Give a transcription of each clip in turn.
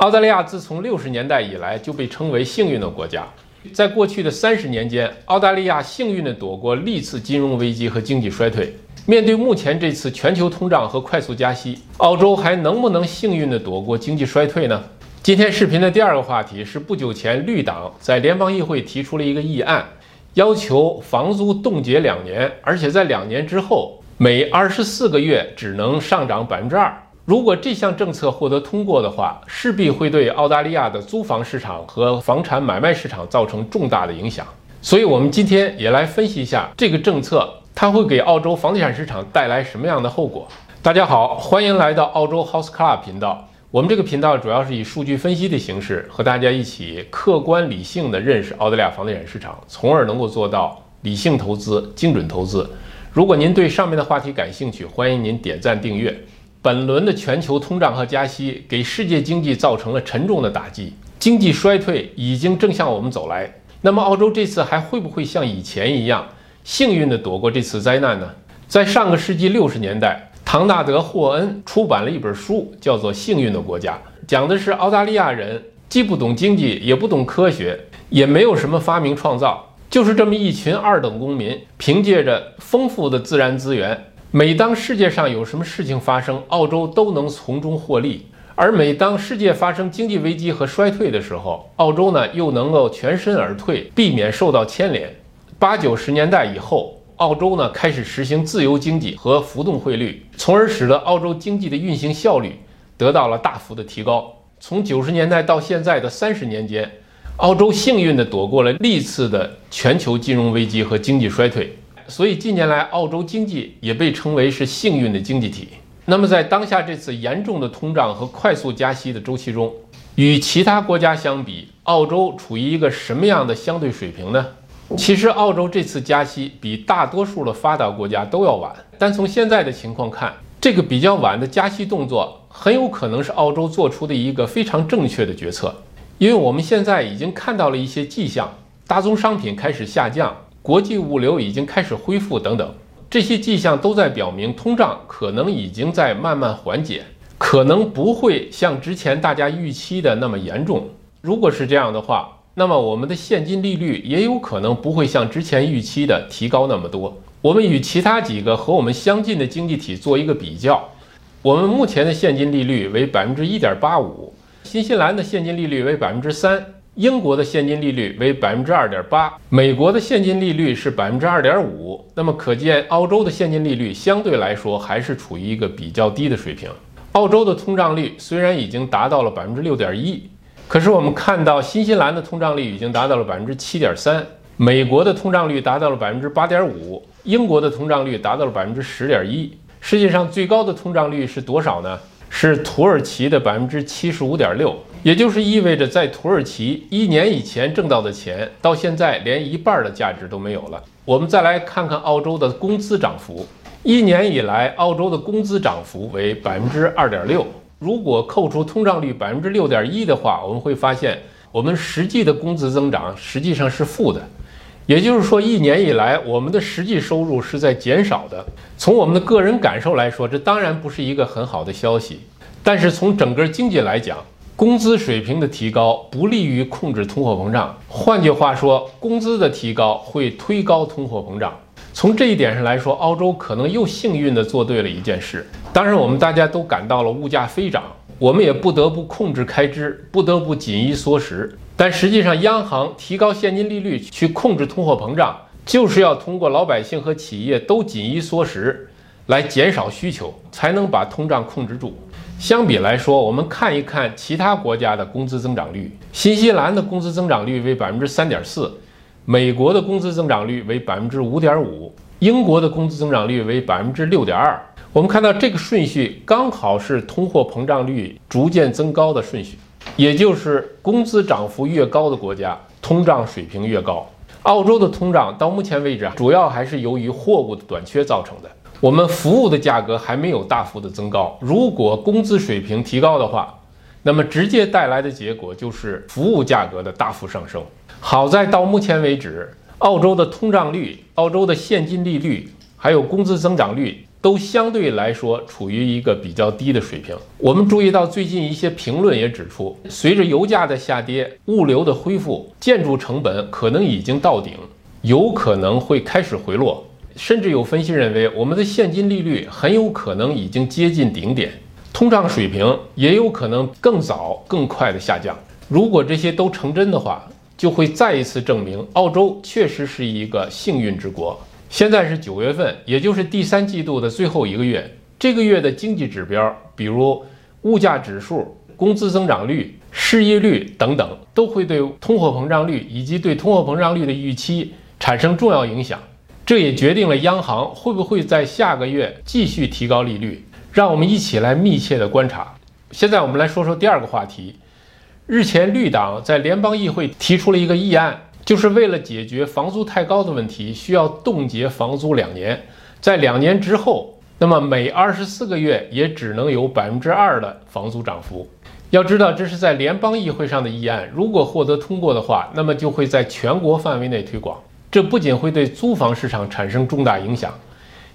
澳大利亚自从六十年代以来就被称为幸运的国家。在过去的三十年间，澳大利亚幸运地躲过历次金融危机和经济衰退。面对目前这次全球通胀和快速加息，澳洲还能不能幸运地躲过经济衰退呢？今天视频的第二个话题是，不久前绿党在联邦议会提出了一个议案，要求房租冻结两年，而且在两年之后每二十四个月只能上涨百分之二。如果这项政策获得通过的话，势必会对澳大利亚的租房市场和房产买卖市场造成重大的影响。所以，我们今天也来分析一下这个政策，它会给澳洲房地产市场带来什么样的后果。大家好，欢迎来到澳洲 House Club 频道。我们这个频道主要是以数据分析的形式，和大家一起客观理性的认识澳大利亚房地产市场，从而能够做到理性投资、精准投资。如果您对上面的话题感兴趣，欢迎您点赞订阅。本轮的全球通胀和加息给世界经济造成了沉重的打击，经济衰退已经正向我们走来。那么，澳洲这次还会不会像以前一样幸运地躲过这次灾难呢？在上个世纪六十年代，唐纳德·霍恩出版了一本书，叫做《幸运的国家》，讲的是澳大利亚人既不懂经济，也不懂科学，也没有什么发明创造，就是这么一群二等公民，凭借着丰富的自然资源。每当世界上有什么事情发生，澳洲都能从中获利；而每当世界发生经济危机和衰退的时候，澳洲呢又能够全身而退，避免受到牵连。八九十年代以后，澳洲呢开始实行自由经济和浮动汇率，从而使得澳洲经济的运行效率得到了大幅的提高。从九十年代到现在的三十年间，澳洲幸运地躲过了历次的全球金融危机和经济衰退。所以近年来，澳洲经济也被称为是幸运的经济体。那么，在当下这次严重的通胀和快速加息的周期中，与其他国家相比，澳洲处于一个什么样的相对水平呢？其实，澳洲这次加息比大多数的发达国家都要晚。但从现在的情况看，这个比较晚的加息动作很有可能是澳洲做出的一个非常正确的决策，因为我们现在已经看到了一些迹象，大宗商品开始下降。国际物流已经开始恢复，等等，这些迹象都在表明通胀可能已经在慢慢缓解，可能不会像之前大家预期的那么严重。如果是这样的话，那么我们的现金利率也有可能不会像之前预期的提高那么多。我们与其他几个和我们相近的经济体做一个比较，我们目前的现金利率为百分之一点八五，新西兰的现金利率为百分之三。英国的现金利率为百分之二点八，美国的现金利率是百分之二点五。那么可见，澳洲的现金利率相对来说还是处于一个比较低的水平。澳洲的通胀率虽然已经达到了百分之六点一，可是我们看到新西兰的通胀率已经达到了百分之七点三，美国的通胀率达到了百分之八点五，英国的通胀率达到了百分之十点一。世界上最高的通胀率是多少呢？是土耳其的百分之七十五点六。也就是意味着，在土耳其一年以前挣到的钱，到现在连一半的价值都没有了。我们再来看看澳洲的工资涨幅，一年以来，澳洲的工资涨幅为百分之二点六。如果扣除通胀率百分之六点一的话，我们会发现，我们实际的工资增长实际上是负的。也就是说，一年以来，我们的实际收入是在减少的。从我们的个人感受来说，这当然不是一个很好的消息。但是从整个经济来讲，工资水平的提高不利于控制通货膨胀。换句话说，工资的提高会推高通货膨胀。从这一点上来说，澳洲可能又幸运地做对了一件事。当然，我们大家都感到了物价飞涨，我们也不得不控制开支，不得不紧衣缩食。但实际上，央行提高现金利率去控制通货膨胀，就是要通过老百姓和企业都紧衣缩食，来减少需求，才能把通胀控制住。相比来说，我们看一看其他国家的工资增长率。新西兰的工资增长率为百分之三点四，美国的工资增长率为百分之五点五，英国的工资增长率为百分之六点二。我们看到这个顺序刚好是通货膨胀率逐渐增高的顺序，也就是工资涨幅越高的国家，通胀水平越高。澳洲的通胀到目前为止，主要还是由于货物的短缺造成的。我们服务的价格还没有大幅的增高，如果工资水平提高的话，那么直接带来的结果就是服务价格的大幅上升。好在到目前为止，澳洲的通胀率、澳洲的现金利率还有工资增长率都相对来说处于一个比较低的水平。我们注意到，最近一些评论也指出，随着油价的下跌、物流的恢复，建筑成本可能已经到顶，有可能会开始回落。甚至有分析认为，我们的现金利率很有可能已经接近顶点，通胀水平也有可能更早、更快的下降。如果这些都成真的话，就会再一次证明澳洲确实是一个幸运之国。现在是九月份，也就是第三季度的最后一个月，这个月的经济指标，比如物价指数、工资增长率、失业率等等，都会对通货膨胀率以及对通货膨胀率的预期产生重要影响。这也决定了央行会不会在下个月继续提高利率。让我们一起来密切的观察。现在我们来说说第二个话题。日前，绿党在联邦议会提出了一个议案，就是为了解决房租太高的问题，需要冻结房租两年，在两年之后，那么每二十四个月也只能有百分之二的房租涨幅。要知道，这是在联邦议会上的议案，如果获得通过的话，那么就会在全国范围内推广。这不仅会对租房市场产生重大影响，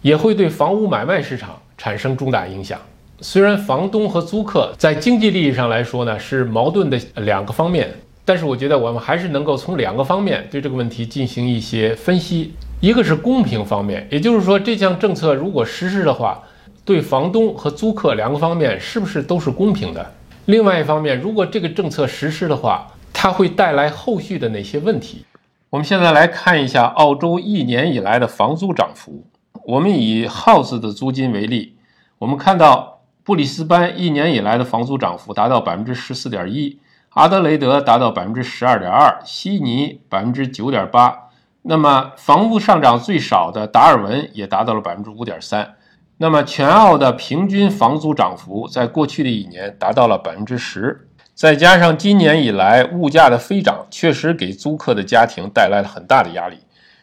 也会对房屋买卖市场产生重大影响。虽然房东和租客在经济利益上来说呢是矛盾的两个方面，但是我觉得我们还是能够从两个方面对这个问题进行一些分析。一个是公平方面，也就是说这项政策如果实施的话，对房东和租客两个方面是不是都是公平的？另外一方面，如果这个政策实施的话，它会带来后续的哪些问题？我们现在来看一下澳洲一年以来的房租涨幅。我们以 House 的租金为例，我们看到。布里斯班一年以来的房租涨幅达到百分之十四点一，阿德雷德达到百分之十二点二，悉尼百分之九点八。那么房屋上涨最少的达尔文也达到了百分之五点三。那么全澳的平均房租涨幅在过去的一年达到了百分之十。再加上今年以来物价的飞涨，确实给租客的家庭带来了很大的压力，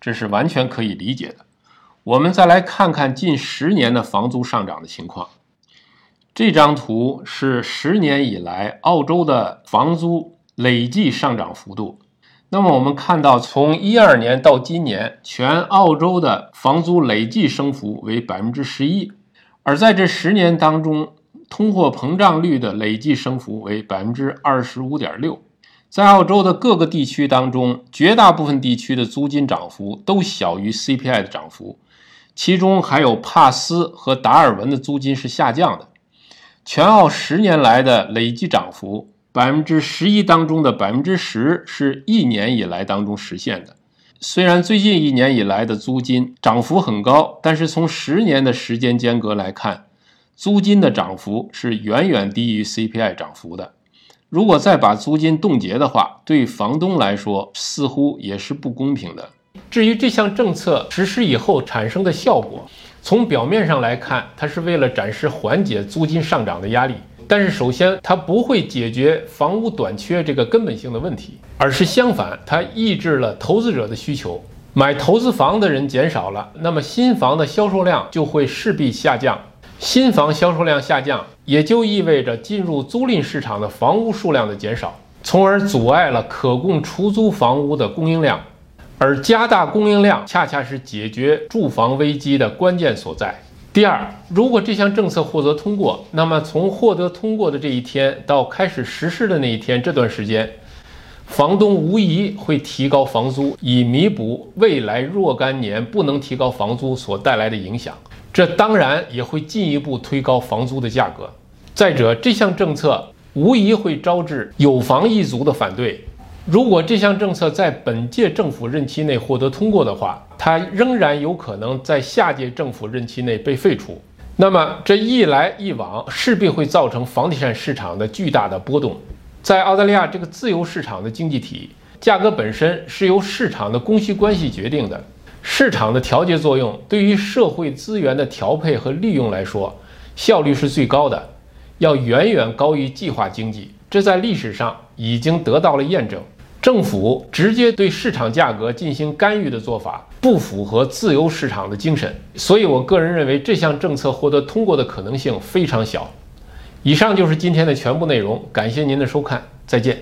这是完全可以理解的。我们再来看看近十年的房租上涨的情况。这张图是十年以来澳洲的房租累计上涨幅度。那么我们看到，从一二年到今年，全澳洲的房租累计升幅为百分之十一，而在这十年当中，通货膨胀率的累计升幅为百分之二十五点六。在澳洲的各个地区当中，绝大部分地区的租金涨幅都小于 CPI 的涨幅，其中还有帕斯和达尔文的租金是下降的。全澳十年来的累计涨幅，百分之十一当中的百分之十是一年以来当中实现的。虽然最近一年以来的租金涨幅很高，但是从十年的时间间隔来看，租金的涨幅是远远低于 CPI 涨幅的。如果再把租金冻结的话，对房东来说似乎也是不公平的。至于这项政策实施以后产生的效果，从表面上来看，它是为了暂时缓解租金上涨的压力，但是首先它不会解决房屋短缺这个根本性的问题，而是相反，它抑制了投资者的需求，买投资房的人减少了，那么新房的销售量就会势必下降，新房销售量下降，也就意味着进入租赁市场的房屋数量的减少，从而阻碍了可供出租房屋的供应量。而加大供应量，恰恰是解决住房危机的关键所在。第二，如果这项政策获得通过，那么从获得通过的这一天到开始实施的那一天这段时间，房东无疑会提高房租，以弥补未来若干年不能提高房租所带来的影响。这当然也会进一步推高房租的价格。再者，这项政策无疑会招致有房一族的反对。如果这项政策在本届政府任期内获得通过的话，它仍然有可能在下届政府任期内被废除。那么这一来一往，势必会造成房地产市场的巨大的波动。在澳大利亚这个自由市场的经济体，价格本身是由市场的供需关系决定的。市场的调节作用对于社会资源的调配和利用来说，效率是最高的，要远远高于计划经济。这在历史上已经得到了验证。政府直接对市场价格进行干预的做法不符合自由市场的精神，所以我个人认为这项政策获得通过的可能性非常小。以上就是今天的全部内容，感谢您的收看，再见。